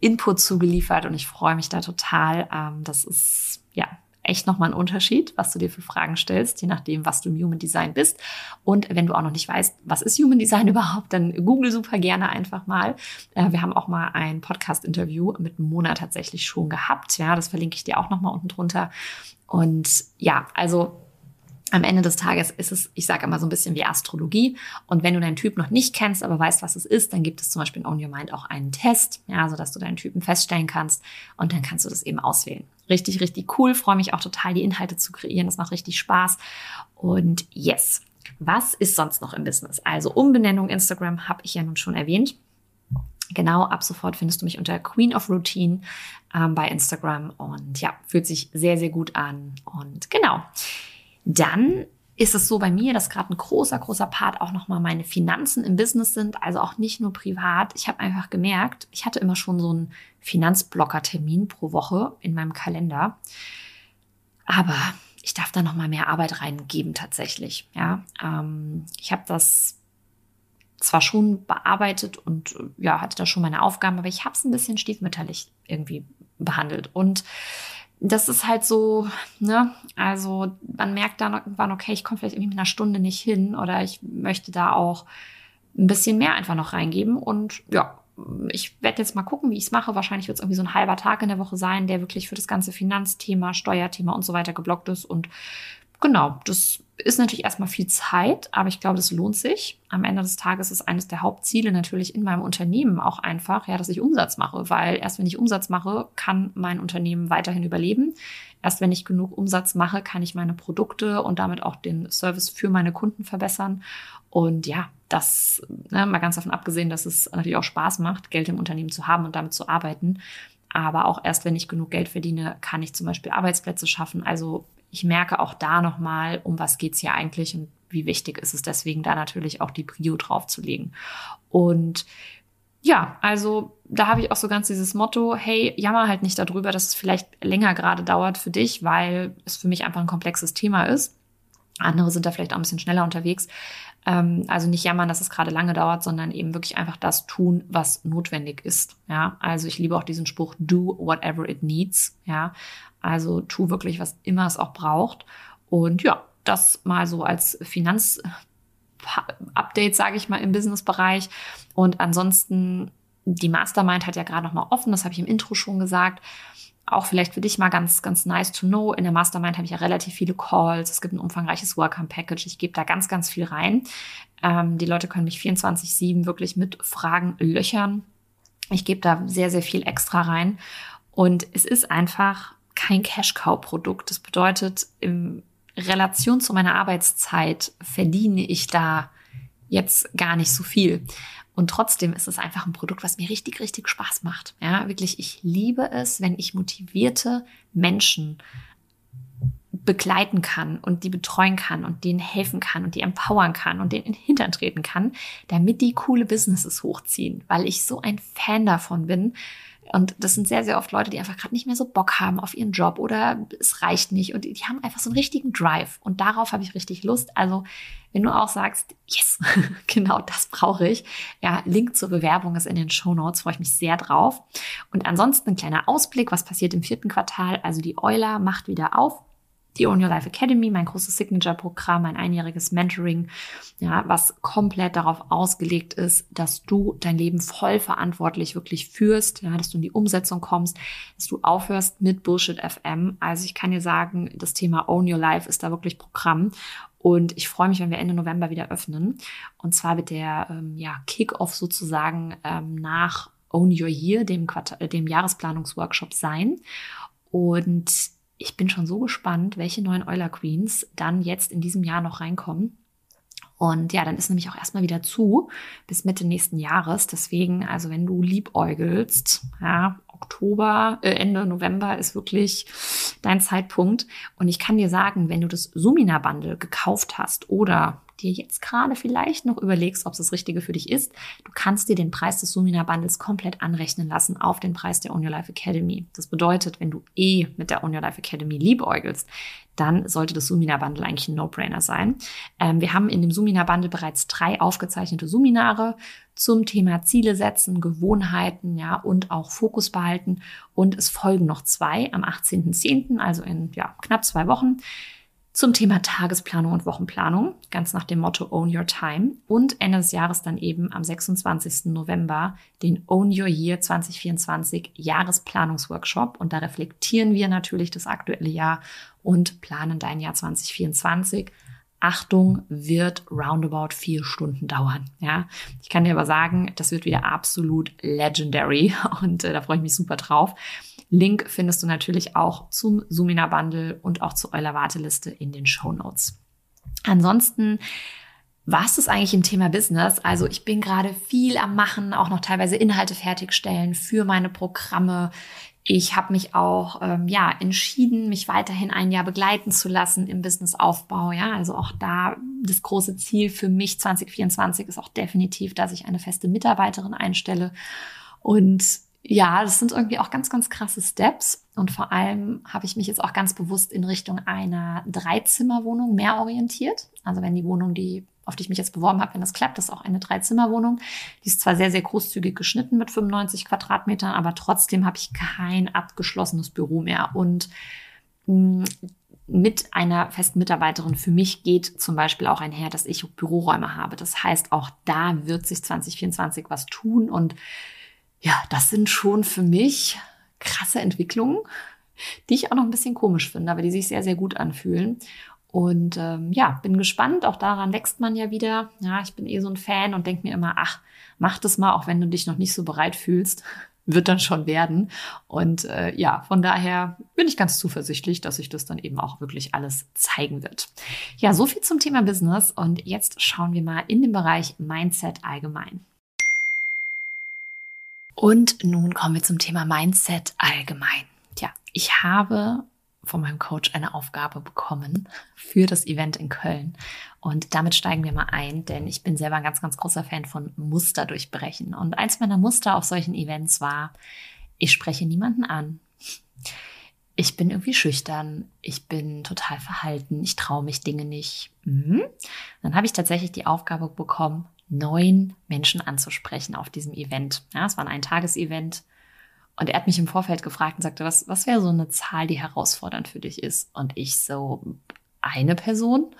Input zugeliefert und ich freue mich da total. Ähm, das ist ja echt nochmal ein Unterschied, was du dir für Fragen stellst, je nachdem, was du im Human Design bist. Und wenn du auch noch nicht weißt, was ist Human Design überhaupt, dann google super gerne einfach mal. Äh, wir haben auch mal ein Podcast-Interview mit Mona tatsächlich schon gehabt. Ja, das verlinke ich dir auch nochmal unten drunter. Und ja, also am Ende des Tages ist es, ich sage immer so ein bisschen wie Astrologie. Und wenn du deinen Typ noch nicht kennst, aber weißt, was es ist, dann gibt es zum Beispiel in Own Your Mind auch einen Test, ja, so dass du deinen Typen feststellen kannst und dann kannst du das eben auswählen. Richtig, richtig cool. Freue mich auch total, die Inhalte zu kreieren. Das macht richtig Spaß. Und yes. Was ist sonst noch im Business? Also Umbenennung Instagram habe ich ja nun schon erwähnt. Genau, ab sofort findest du mich unter Queen of Routine ähm, bei Instagram und ja, fühlt sich sehr, sehr gut an. Und genau. Dann ist es so bei mir, dass gerade ein großer, großer Part auch nochmal meine Finanzen im Business sind, also auch nicht nur privat. Ich habe einfach gemerkt, ich hatte immer schon so einen Finanzblocker-Termin pro Woche in meinem Kalender. Aber ich darf da nochmal mehr Arbeit reingeben tatsächlich. Ja, ähm, ich habe das zwar schon bearbeitet und ja, hatte da schon meine Aufgaben, aber ich habe es ein bisschen stiefmütterlich irgendwie behandelt. Und das ist halt so, ne, also man merkt dann irgendwann, okay, ich komme vielleicht irgendwie mit einer Stunde nicht hin oder ich möchte da auch ein bisschen mehr einfach noch reingeben und ja, ich werde jetzt mal gucken, wie ich es mache. Wahrscheinlich wird es irgendwie so ein halber Tag in der Woche sein, der wirklich für das ganze Finanzthema, Steuerthema und so weiter geblockt ist und genau, das ist natürlich erstmal viel Zeit, aber ich glaube, das lohnt sich. Am Ende des Tages ist eines der Hauptziele natürlich in meinem Unternehmen auch einfach, ja, dass ich Umsatz mache, weil erst wenn ich Umsatz mache, kann mein Unternehmen weiterhin überleben. Erst wenn ich genug Umsatz mache, kann ich meine Produkte und damit auch den Service für meine Kunden verbessern. Und ja, das, ne, mal ganz davon abgesehen, dass es natürlich auch Spaß macht, Geld im Unternehmen zu haben und damit zu arbeiten. Aber auch erst, wenn ich genug Geld verdiene, kann ich zum Beispiel Arbeitsplätze schaffen. Also ich merke auch da nochmal, um was geht's hier eigentlich und wie wichtig ist es deswegen, da natürlich auch die Prio draufzulegen. Und ja, also da habe ich auch so ganz dieses Motto, hey, jammer halt nicht darüber, dass es vielleicht länger gerade dauert für dich, weil es für mich einfach ein komplexes Thema ist. Andere sind da vielleicht auch ein bisschen schneller unterwegs. Ähm, also nicht jammern, dass es gerade lange dauert, sondern eben wirklich einfach das tun, was notwendig ist. Ja, also ich liebe auch diesen Spruch, do whatever it needs. Ja, also tu wirklich, was immer es auch braucht. Und ja, das mal so als Finanz-Update, sage ich mal, im Business-Bereich. Und ansonsten, die Mastermind hat ja gerade noch mal offen, das habe ich im Intro schon gesagt. Auch vielleicht für dich mal ganz, ganz nice to know. In der Mastermind habe ich ja relativ viele Calls. Es gibt ein umfangreiches Welcome-Package. Ich gebe da ganz, ganz viel rein. Ähm, die Leute können mich 24-7 wirklich mit Fragen löchern. Ich gebe da sehr, sehr viel extra rein. Und es ist einfach kein Cash-Cow-Produkt. Das bedeutet, in Relation zu meiner Arbeitszeit verdiene ich da jetzt gar nicht so viel. Und trotzdem ist es einfach ein Produkt, was mir richtig, richtig Spaß macht. Ja, wirklich, ich liebe es, wenn ich motivierte Menschen begleiten kann und die betreuen kann und denen helfen kann und die empowern kann und denen in den Hintern treten kann, damit die coole Businesses hochziehen, weil ich so ein Fan davon bin, und das sind sehr, sehr oft Leute, die einfach gerade nicht mehr so Bock haben auf ihren Job oder es reicht nicht und die, haben einfach so einen richtigen Drive und darauf habe ich richtig Lust. Also wenn du auch sagst, yes, genau das brauche ich. Ja, Link zur Bewerbung ist in den Show Notes, freue ich mich sehr drauf. Und ansonsten ein kleiner Ausblick, was passiert im vierten Quartal. Also die Euler macht wieder auf die Own Your Life Academy, mein großes Signature-Programm, ein einjähriges Mentoring, ja, was komplett darauf ausgelegt ist, dass du dein Leben voll verantwortlich wirklich führst, ja, dass du in die Umsetzung kommst, dass du aufhörst mit Bullshit FM. Also ich kann dir sagen, das Thema Own Your Life ist da wirklich Programm. Und ich freue mich, wenn wir Ende November wieder öffnen. Und zwar wird der ähm, ja, Kick-off sozusagen ähm, nach Own Your Year, dem, Quartal, dem Jahresplanungsworkshop sein. Und ich bin schon so gespannt, welche neuen Euler Queens dann jetzt in diesem Jahr noch reinkommen. Und ja, dann ist nämlich auch erstmal wieder zu bis Mitte nächsten Jahres. Deswegen, also wenn du liebäugelst, ja, Oktober, äh, Ende November ist wirklich dein Zeitpunkt. Und ich kann dir sagen, wenn du das Sumina Bundle gekauft hast oder dir jetzt gerade vielleicht noch überlegst, ob es das Richtige für dich ist, du kannst dir den Preis des Sumina Bundles komplett anrechnen lassen auf den Preis der On Your Life Academy. Das bedeutet, wenn du eh mit der On Your Life Academy liebäugelst, dann sollte das Sumina Bundle eigentlich ein No-Brainer sein. Ähm, wir haben in dem Sumina Bundle bereits drei aufgezeichnete Suminare zum Thema Ziele setzen, Gewohnheiten, ja, und auch Fokus behalten. Und es folgen noch zwei am 18.10., also in ja, knapp zwei Wochen zum Thema Tagesplanung und Wochenplanung, ganz nach dem Motto Own Your Time. Und Ende des Jahres dann eben am 26. November den Own Your Year 2024 Jahresplanungsworkshop. Und da reflektieren wir natürlich das aktuelle Jahr und planen dein Jahr 2024. Achtung, wird roundabout vier Stunden dauern. Ja, ich kann dir aber sagen, das wird wieder absolut legendary und äh, da freue ich mich super drauf. Link findest du natürlich auch zum Sumina Bundle und auch zu eurer Warteliste in den Show Notes. Ansonsten was ist eigentlich im Thema Business? Also ich bin gerade viel am Machen, auch noch teilweise Inhalte fertigstellen für meine Programme. Ich habe mich auch ähm, ja entschieden, mich weiterhin ein Jahr begleiten zu lassen im Businessaufbau. Ja, also auch da das große Ziel für mich 2024 ist auch definitiv, dass ich eine feste Mitarbeiterin einstelle und ja, das sind irgendwie auch ganz, ganz krasse Steps. Und vor allem habe ich mich jetzt auch ganz bewusst in Richtung einer Dreizimmerwohnung mehr orientiert. Also wenn die Wohnung, die, auf die ich mich jetzt beworben habe, wenn das klappt, ist auch eine Dreizimmerwohnung. Die ist zwar sehr, sehr großzügig geschnitten mit 95 Quadratmetern, aber trotzdem habe ich kein abgeschlossenes Büro mehr. Und mm, mit einer festen Mitarbeiterin für mich geht zum Beispiel auch einher, dass ich Büroräume habe. Das heißt, auch da wird sich 2024 was tun und ja, das sind schon für mich krasse Entwicklungen, die ich auch noch ein bisschen komisch finde, aber die sich sehr, sehr gut anfühlen. Und ähm, ja, bin gespannt. Auch daran wächst man ja wieder. Ja, ich bin eh so ein Fan und denke mir immer, ach, mach das mal, auch wenn du dich noch nicht so bereit fühlst. Wird dann schon werden. Und äh, ja, von daher bin ich ganz zuversichtlich, dass sich das dann eben auch wirklich alles zeigen wird. Ja, so viel zum Thema Business. Und jetzt schauen wir mal in den Bereich Mindset allgemein. Und nun kommen wir zum Thema Mindset allgemein. Tja, ich habe von meinem Coach eine Aufgabe bekommen für das Event in Köln. Und damit steigen wir mal ein, denn ich bin selber ein ganz, ganz großer Fan von Muster durchbrechen. Und eins meiner Muster auf solchen Events war, ich spreche niemanden an. Ich bin irgendwie schüchtern, ich bin total verhalten, ich traue mich Dinge nicht. Mhm. Dann habe ich tatsächlich die Aufgabe bekommen, neun Menschen anzusprechen auf diesem Event. Ja, es war ein Tagesevent. Und er hat mich im Vorfeld gefragt und sagte, was, was wäre so eine Zahl, die herausfordernd für dich ist? Und ich so, eine Person?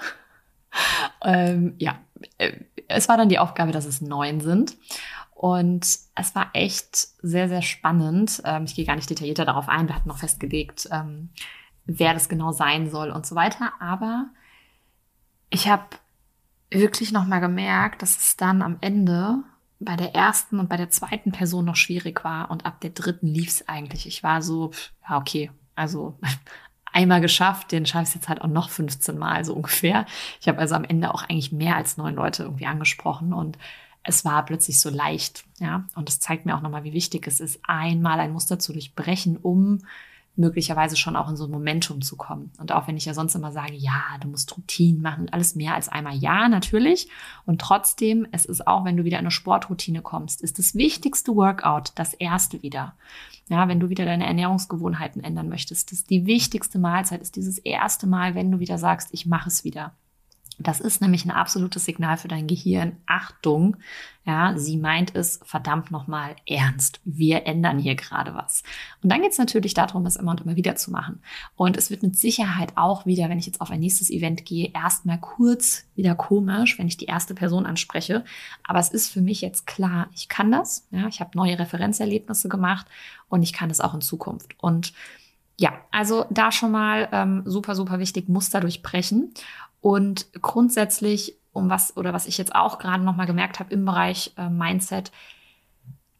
ähm, ja, äh, es war dann die Aufgabe, dass es neun sind. Und es war echt sehr, sehr spannend. Ähm, ich gehe gar nicht detaillierter darauf ein. Wir hatten noch festgelegt, ähm, wer das genau sein soll und so weiter. Aber ich habe wirklich nochmal gemerkt, dass es dann am Ende bei der ersten und bei der zweiten Person noch schwierig war und ab der dritten lief es eigentlich. Ich war so, ja, okay, also einmal geschafft, den schaffe ich jetzt halt auch noch 15 Mal so ungefähr. Ich habe also am Ende auch eigentlich mehr als neun Leute irgendwie angesprochen und es war plötzlich so leicht, ja. Und das zeigt mir auch nochmal, wie wichtig es ist, einmal ein Muster zu durchbrechen, um möglicherweise schon auch in so ein Momentum zu kommen. Und auch wenn ich ja sonst immer sage, ja, du musst Routinen machen, alles mehr als einmal, ja, natürlich. Und trotzdem, es ist auch, wenn du wieder in eine Sportroutine kommst, ist das wichtigste Workout das erste wieder. Ja, wenn du wieder deine Ernährungsgewohnheiten ändern möchtest, das die wichtigste Mahlzeit ist dieses erste Mal, wenn du wieder sagst, ich mache es wieder. Das ist nämlich ein absolutes Signal für dein Gehirn. Achtung, ja, sie meint es verdammt nochmal ernst. Wir ändern hier gerade was. Und dann geht es natürlich darum, es immer und immer wieder zu machen. Und es wird mit Sicherheit auch wieder, wenn ich jetzt auf ein nächstes Event gehe, erstmal kurz wieder komisch, wenn ich die erste Person anspreche. Aber es ist für mich jetzt klar, ich kann das. Ja, ich habe neue Referenzerlebnisse gemacht und ich kann es auch in Zukunft. Und ja, also da schon mal ähm, super, super wichtig, Muster durchbrechen. Und grundsätzlich, um was oder was ich jetzt auch gerade noch mal gemerkt habe im Bereich äh, Mindset,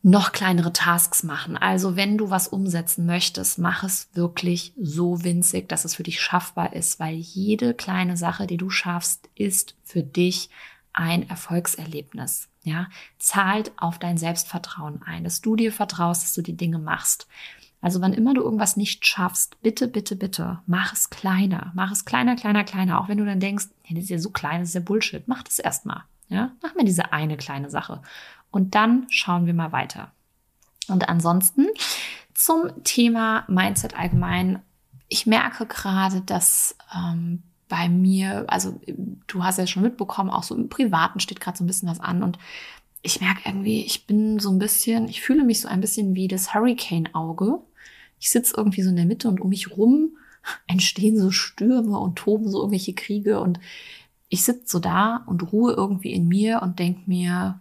noch kleinere Tasks machen. Also wenn du was umsetzen möchtest, mach es wirklich so winzig, dass es für dich schaffbar ist, weil jede kleine Sache, die du schaffst, ist für dich ein Erfolgserlebnis. Ja, zahlt auf dein Selbstvertrauen ein, dass du dir vertraust, dass du die Dinge machst. Also wann immer du irgendwas nicht schaffst, bitte, bitte, bitte, mach es kleiner. Mach es kleiner, kleiner, kleiner. Auch wenn du dann denkst, hey, das ist ja so klein, das ist ja Bullshit. Mach das erstmal. Ja, mach mir diese eine kleine Sache. Und dann schauen wir mal weiter. Und ansonsten zum Thema Mindset allgemein. Ich merke gerade, dass ähm, bei mir, also du hast ja schon mitbekommen, auch so im Privaten steht gerade so ein bisschen was an und ich merke irgendwie, ich bin so ein bisschen, ich fühle mich so ein bisschen wie das Hurricane-Auge. Ich sitze irgendwie so in der Mitte und um mich rum entstehen so Stürme und toben so irgendwelche Kriege und ich sitze so da und ruhe irgendwie in mir und denk mir,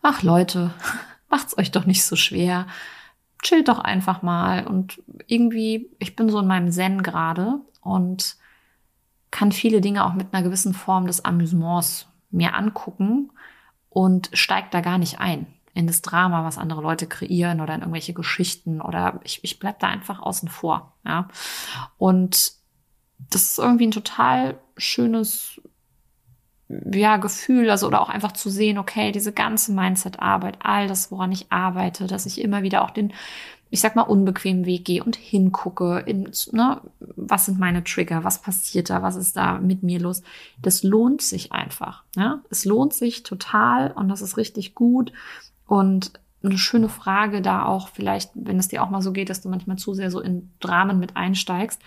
ach Leute, macht's euch doch nicht so schwer. Chillt doch einfach mal und irgendwie, ich bin so in meinem Zen gerade und kann viele Dinge auch mit einer gewissen Form des Amüsements mir angucken und steigt da gar nicht ein in das Drama, was andere Leute kreieren oder in irgendwelche Geschichten oder ich, ich bleib da einfach außen vor. Ja. Und das ist irgendwie ein total schönes ja, Gefühl, also oder auch einfach zu sehen, okay, diese ganze Mindset-Arbeit, all das, woran ich arbeite, dass ich immer wieder auch den ich sag mal, unbequemen Weg gehe und hingucke, in, ne, was sind meine Trigger, was passiert da, was ist da mit mir los. Das lohnt sich einfach. Ja? Es lohnt sich total und das ist richtig gut. Und eine schöne Frage da auch, vielleicht, wenn es dir auch mal so geht, dass du manchmal zu sehr so in Dramen mit einsteigst,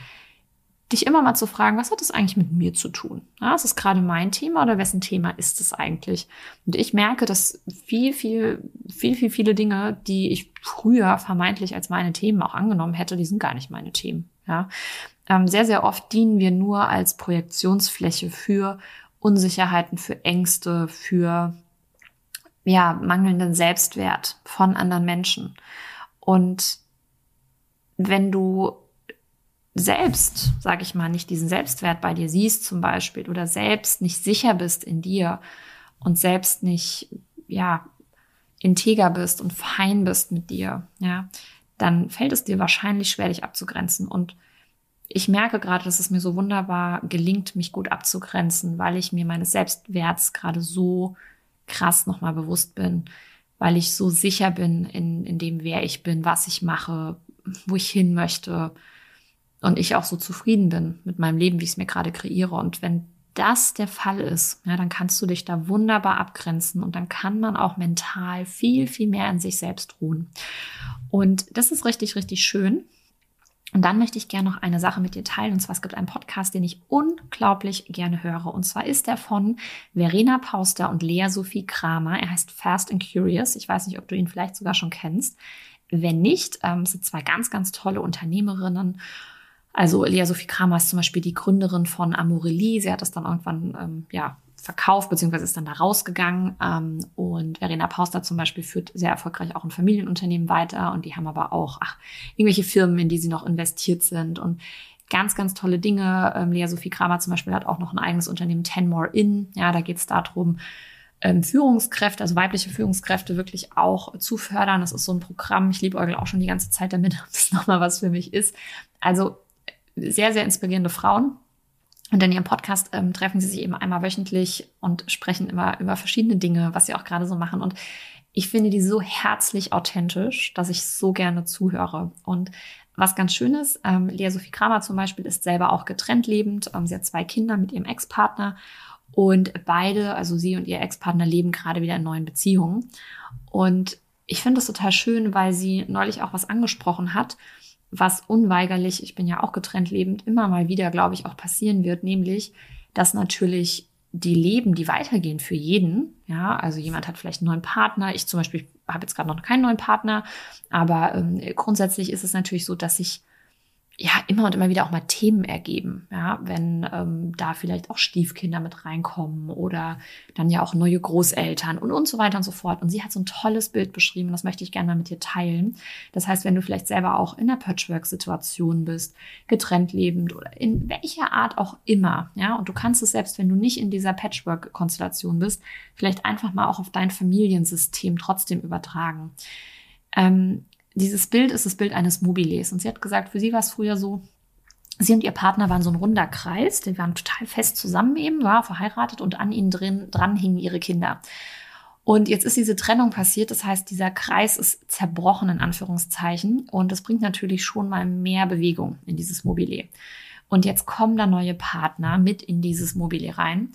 dich immer mal zu fragen, was hat das eigentlich mit mir zu tun? Ja, ist es gerade mein Thema oder wessen Thema ist es eigentlich? Und ich merke, dass viel, viel, viel, viel, viele Dinge, die ich früher vermeintlich als meine Themen auch angenommen hätte, die sind gar nicht meine Themen. Ja, ähm, sehr, sehr oft dienen wir nur als Projektionsfläche für Unsicherheiten, für Ängste, für ja, mangelnden Selbstwert von anderen Menschen. Und wenn du selbst, sag ich mal, nicht diesen Selbstwert bei dir siehst zum Beispiel oder selbst nicht sicher bist in dir und selbst nicht, ja, integer bist und fein bist mit dir, ja, dann fällt es dir wahrscheinlich schwer, dich abzugrenzen. Und ich merke gerade, dass es mir so wunderbar gelingt, mich gut abzugrenzen, weil ich mir meines Selbstwerts gerade so krass nochmal bewusst bin, weil ich so sicher bin in, in dem, wer ich bin, was ich mache, wo ich hin möchte, und ich auch so zufrieden bin mit meinem Leben, wie ich es mir gerade kreiere. Und wenn das der Fall ist, ja, dann kannst du dich da wunderbar abgrenzen und dann kann man auch mental viel, viel mehr in sich selbst ruhen. Und das ist richtig, richtig schön. Und dann möchte ich gerne noch eine Sache mit dir teilen. Und zwar, es gibt einen Podcast, den ich unglaublich gerne höre. Und zwar ist der von Verena Pauster und Lea Sophie Kramer. Er heißt Fast and Curious. Ich weiß nicht, ob du ihn vielleicht sogar schon kennst. Wenn nicht, ähm, sind zwei ganz, ganz tolle Unternehmerinnen also Lea Sophie Kramer ist zum Beispiel die Gründerin von Amorelie. Sie hat das dann irgendwann ähm, ja, verkauft, beziehungsweise ist dann da rausgegangen. Ähm, und Verena Pauster zum Beispiel führt sehr erfolgreich auch ein Familienunternehmen weiter. Und die haben aber auch ach, irgendwelche Firmen, in die sie noch investiert sind. Und ganz, ganz tolle Dinge. Ähm, Lea Sophie Kramer zum Beispiel hat auch noch ein eigenes Unternehmen, Ten More In. Ja, da geht es darum, ähm, Führungskräfte, also weibliche Führungskräfte wirklich auch zu fördern. Das ist so ein Programm. Ich liebe Eugel auch schon die ganze Zeit damit, ob das nochmal was für mich ist. Also sehr, sehr inspirierende Frauen. Und in ihrem Podcast ähm, treffen sie sich eben einmal wöchentlich und sprechen immer über verschiedene Dinge, was sie auch gerade so machen. Und ich finde die so herzlich authentisch, dass ich so gerne zuhöre. Und was ganz schön ist, ähm, Lea Sophie Kramer zum Beispiel ist selber auch getrennt lebend. Ähm, sie hat zwei Kinder mit ihrem Ex-Partner und beide, also sie und ihr Ex-Partner, leben gerade wieder in neuen Beziehungen. Und ich finde das total schön, weil sie neulich auch was angesprochen hat, was unweigerlich, ich bin ja auch getrennt lebend, immer mal wieder, glaube ich, auch passieren wird, nämlich, dass natürlich die Leben, die weitergehen für jeden, ja, also jemand hat vielleicht einen neuen Partner, ich zum Beispiel habe jetzt gerade noch keinen neuen Partner, aber ähm, grundsätzlich ist es natürlich so, dass ich ja immer und immer wieder auch mal Themen ergeben, ja, wenn ähm, da vielleicht auch Stiefkinder mit reinkommen oder dann ja auch neue Großeltern und und so weiter und so fort. Und sie hat so ein tolles Bild beschrieben, das möchte ich gerne mal mit dir teilen. Das heißt, wenn du vielleicht selber auch in der Patchwork-Situation bist, getrennt lebend oder in welcher Art auch immer, ja, und du kannst es selbst, wenn du nicht in dieser Patchwork-Konstellation bist, vielleicht einfach mal auch auf dein Familiensystem trotzdem übertragen. Ähm, dieses Bild ist das Bild eines Mobiles. Und sie hat gesagt, für sie war es früher so, sie und ihr Partner waren so ein runder Kreis, die waren total fest zusammen eben, war verheiratet und an ihnen drin, dran hingen ihre Kinder. Und jetzt ist diese Trennung passiert, das heißt, dieser Kreis ist zerbrochen in Anführungszeichen und das bringt natürlich schon mal mehr Bewegung in dieses Mobile. Und jetzt kommen da neue Partner mit in dieses Mobile rein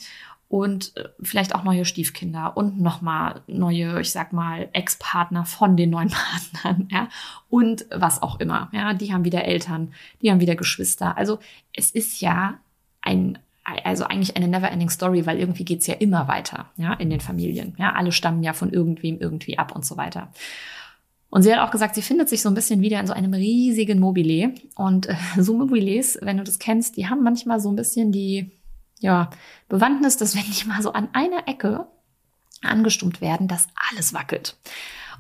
und äh, vielleicht auch neue Stiefkinder und nochmal neue, ich sag mal, Ex-Partner von den neuen Partnern, ja, und was auch immer, ja, die haben wieder Eltern, die haben wieder Geschwister. Also es ist ja ein, also eigentlich eine never-ending Story, weil irgendwie geht's ja immer weiter, ja, in den Familien. Ja, alle stammen ja von irgendwem irgendwie ab und so weiter. Und sie hat auch gesagt, sie findet sich so ein bisschen wieder in so einem riesigen Mobile. Und äh, so Mobiles, wenn du das kennst, die haben manchmal so ein bisschen die, ja, Bewandtnis, dass wenn die mal so an einer Ecke angestummt werden, dass alles wackelt.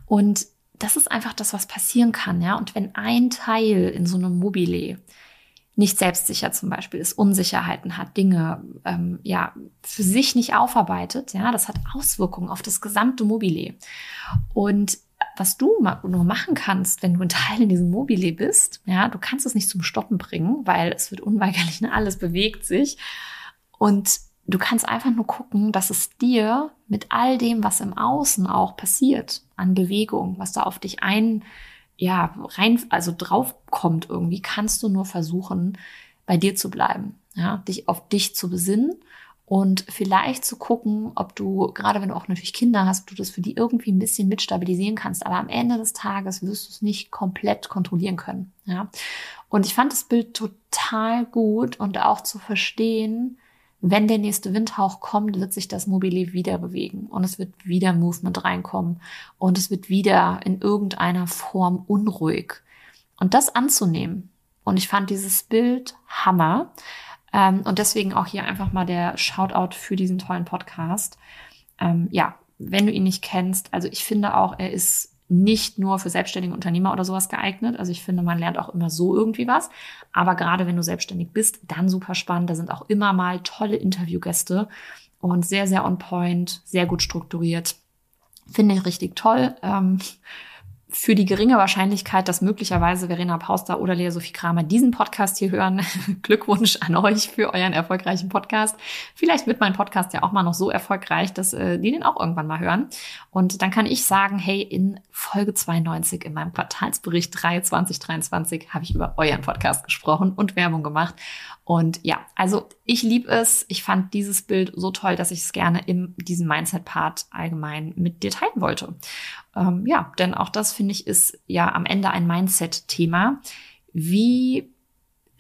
Und das ist einfach das, was passieren kann, ja. Und wenn ein Teil in so einem Mobile nicht selbstsicher zum Beispiel ist, Unsicherheiten hat, Dinge ähm, ja für sich nicht aufarbeitet, ja, das hat Auswirkungen auf das gesamte Mobile. Und was du nur machen kannst, wenn du ein Teil in diesem Mobile bist, ja, du kannst es nicht zum Stoppen bringen, weil es wird unweigerlich, ne, alles bewegt sich. Und du kannst einfach nur gucken, dass es dir mit all dem, was im Außen auch passiert, an Bewegung, was da auf dich ein, ja, rein, also draufkommt irgendwie, kannst du nur versuchen, bei dir zu bleiben, ja, dich auf dich zu besinnen und vielleicht zu gucken, ob du, gerade wenn du auch natürlich Kinder hast, du das für die irgendwie ein bisschen mitstabilisieren kannst. Aber am Ende des Tages wirst du es nicht komplett kontrollieren können, ja. Und ich fand das Bild total gut und auch zu verstehen, wenn der nächste Windhauch kommt, wird sich das Mobile wieder bewegen und es wird wieder Movement reinkommen und es wird wieder in irgendeiner Form unruhig. Und das anzunehmen. Und ich fand dieses Bild Hammer. Ähm, und deswegen auch hier einfach mal der Shoutout für diesen tollen Podcast. Ähm, ja, wenn du ihn nicht kennst, also ich finde auch, er ist nicht nur für selbstständige Unternehmer oder sowas geeignet. Also ich finde, man lernt auch immer so irgendwie was. Aber gerade wenn du selbstständig bist, dann super spannend. Da sind auch immer mal tolle Interviewgäste und sehr, sehr on point, sehr gut strukturiert. Finde ich richtig toll. Ähm, für die geringe Wahrscheinlichkeit, dass möglicherweise Verena Pauster oder Lea Sophie Kramer diesen Podcast hier hören, Glückwunsch an euch für euren erfolgreichen Podcast. Vielleicht wird mein Podcast ja auch mal noch so erfolgreich, dass äh, die den auch irgendwann mal hören. Und dann kann ich sagen, hey, in Folge 92 in meinem Quartalsbericht 3 2023 habe ich über euren Podcast gesprochen und Werbung gemacht. Und ja, also ich liebe es. Ich fand dieses Bild so toll, dass ich es gerne in diesem Mindset-Part allgemein mit dir teilen wollte. Ähm, ja, denn auch das finde ich ist ja am Ende ein Mindset-Thema. Wie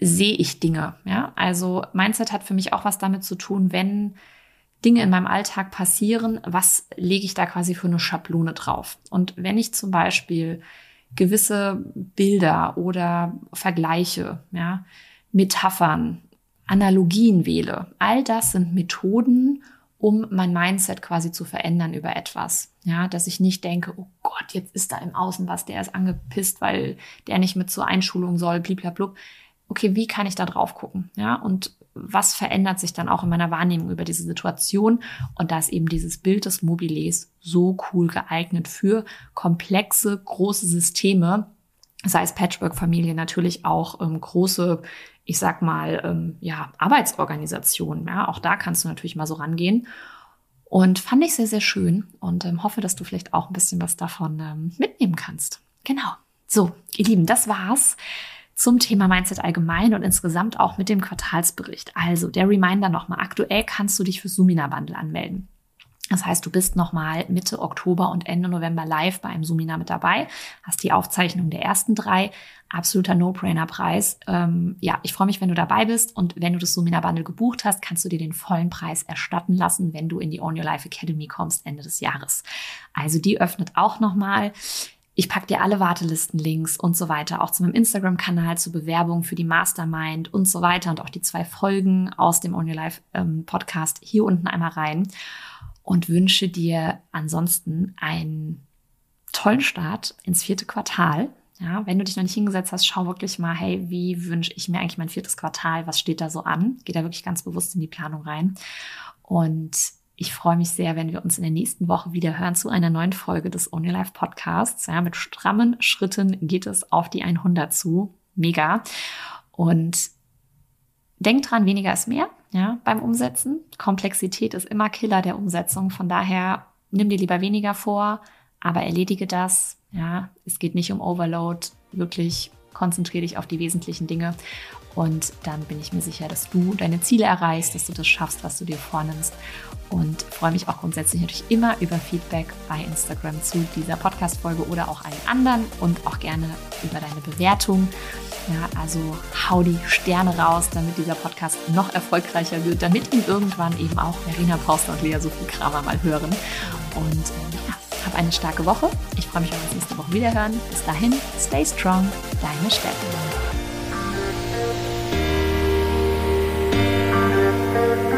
sehe ich Dinge? Ja, also Mindset hat für mich auch was damit zu tun, wenn Dinge in meinem Alltag passieren, was lege ich da quasi für eine Schablone drauf? Und wenn ich zum Beispiel gewisse Bilder oder Vergleiche, ja, Metaphern, Analogien wähle, all das sind Methoden, um mein Mindset quasi zu verändern über etwas. Ja, dass ich nicht denke, oh Gott, jetzt ist da im Außen was, der ist angepisst, weil der nicht mit zur Einschulung soll, bliblablub. Okay, wie kann ich da drauf gucken? Ja, und was verändert sich dann auch in meiner Wahrnehmung über diese Situation? Und da ist eben dieses Bild des Mobiles so cool geeignet für komplexe, große Systeme, sei es Patchwork-Familie, natürlich auch ähm, große ich sag mal, ähm, ja, Arbeitsorganisation. Ja, auch da kannst du natürlich mal so rangehen. Und fand ich sehr, sehr schön und ähm, hoffe, dass du vielleicht auch ein bisschen was davon ähm, mitnehmen kannst. Genau. So, ihr Lieben, das war's zum Thema Mindset allgemein und insgesamt auch mit dem Quartalsbericht. Also der Reminder nochmal. Aktuell kannst du dich für Sumina Bundle anmelden. Das heißt, du bist nochmal Mitte Oktober und Ende November live bei einem Sumina mit dabei, hast die Aufzeichnung der ersten drei, absoluter No-Brainer-Preis. Ähm, ja, ich freue mich, wenn du dabei bist und wenn du das Sumina Bundle gebucht hast, kannst du dir den vollen Preis erstatten lassen, wenn du in die Own Your Life Academy kommst Ende des Jahres. Also die öffnet auch nochmal. Ich packe dir alle Wartelistenlinks und so weiter, auch zu meinem Instagram-Kanal, zur Bewerbung für die Mastermind und so weiter und auch die zwei Folgen aus dem Own Your Life ähm, Podcast hier unten einmal rein und wünsche dir ansonsten einen tollen Start ins vierte Quartal. Ja, wenn du dich noch nicht hingesetzt hast, schau wirklich mal, hey, wie wünsche ich mir eigentlich mein viertes Quartal? Was steht da so an? Geh da wirklich ganz bewusst in die Planung rein. Und ich freue mich sehr, wenn wir uns in der nächsten Woche wieder hören zu einer neuen Folge des Only Life Podcasts. Ja, mit strammen Schritten geht es auf die 100 zu. Mega. Und denk dran, weniger ist mehr ja, beim Umsetzen. Komplexität ist immer Killer der Umsetzung. Von daher nimm dir lieber weniger vor, aber erledige das. Ja, es geht nicht um Overload. Wirklich konzentriere dich auf die wesentlichen Dinge. Und dann bin ich mir sicher, dass du deine Ziele erreichst, dass du das schaffst, was du dir vornimmst. Und freue mich auch grundsätzlich natürlich immer über Feedback bei Instagram zu dieser Podcast-Folge oder auch allen anderen und auch gerne über deine Bewertung. Ja, also hau die Sterne raus, damit dieser Podcast noch erfolgreicher wird, damit ihn irgendwann eben auch Verena Pauster und Lea Sophie Kramer mal hören. Und äh, ja, hab eine starke Woche. Ich freue mich, wenn wir uns nächste Woche wieder hören. Bis dahin, stay strong, deine Steffi. Thank you.